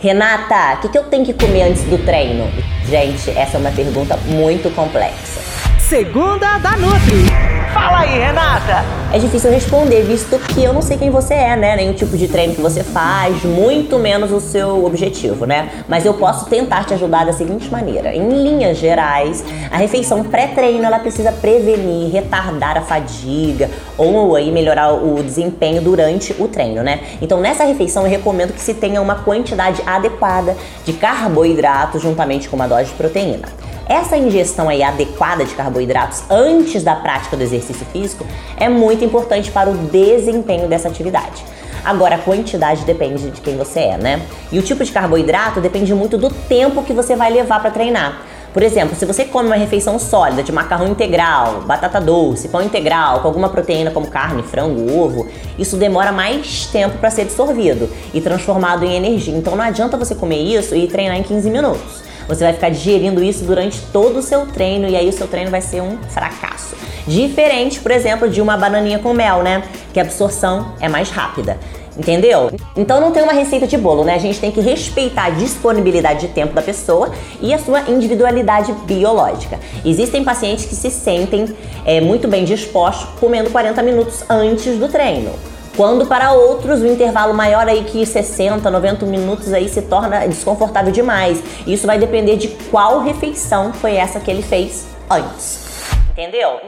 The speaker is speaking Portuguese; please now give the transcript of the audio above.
Renata, o que, que eu tenho que comer antes do treino? Gente, essa é uma pergunta muito complexa. Segunda da Nutri. Fala aí, Renata! É difícil responder, visto que eu não sei quem você é, né? Nem o tipo de treino que você faz, muito menos o seu objetivo, né? Mas eu posso tentar te ajudar da seguinte maneira. Em linhas gerais, a refeição pré-treino ela precisa prevenir, retardar a fadiga ou aí melhorar o desempenho durante o treino, né? Então nessa refeição eu recomendo que se tenha uma quantidade adequada de carboidrato juntamente com uma dose de proteína. Essa ingestão aí adequada de carboidratos antes da prática do exercício físico é muito importante para o desempenho dessa atividade. Agora, a quantidade depende de quem você é, né? E o tipo de carboidrato depende muito do tempo que você vai levar para treinar. Por exemplo, se você come uma refeição sólida de macarrão integral, batata doce, pão integral, com alguma proteína como carne, frango, ovo, isso demora mais tempo para ser absorvido e transformado em energia. Então não adianta você comer isso e treinar em 15 minutos. Você vai ficar digerindo isso durante todo o seu treino e aí o seu treino vai ser um fracasso. Diferente, por exemplo, de uma bananinha com mel, né? Que a absorção é mais rápida. Entendeu? Então não tem uma receita de bolo, né? A gente tem que respeitar a disponibilidade de tempo da pessoa e a sua individualidade biológica. Existem pacientes que se sentem é, muito bem dispostos comendo 40 minutos antes do treino. Quando para outros o intervalo maior aí que 60, 90 minutos aí se torna desconfortável demais. Isso vai depender de qual refeição foi essa que ele fez antes. Entendeu?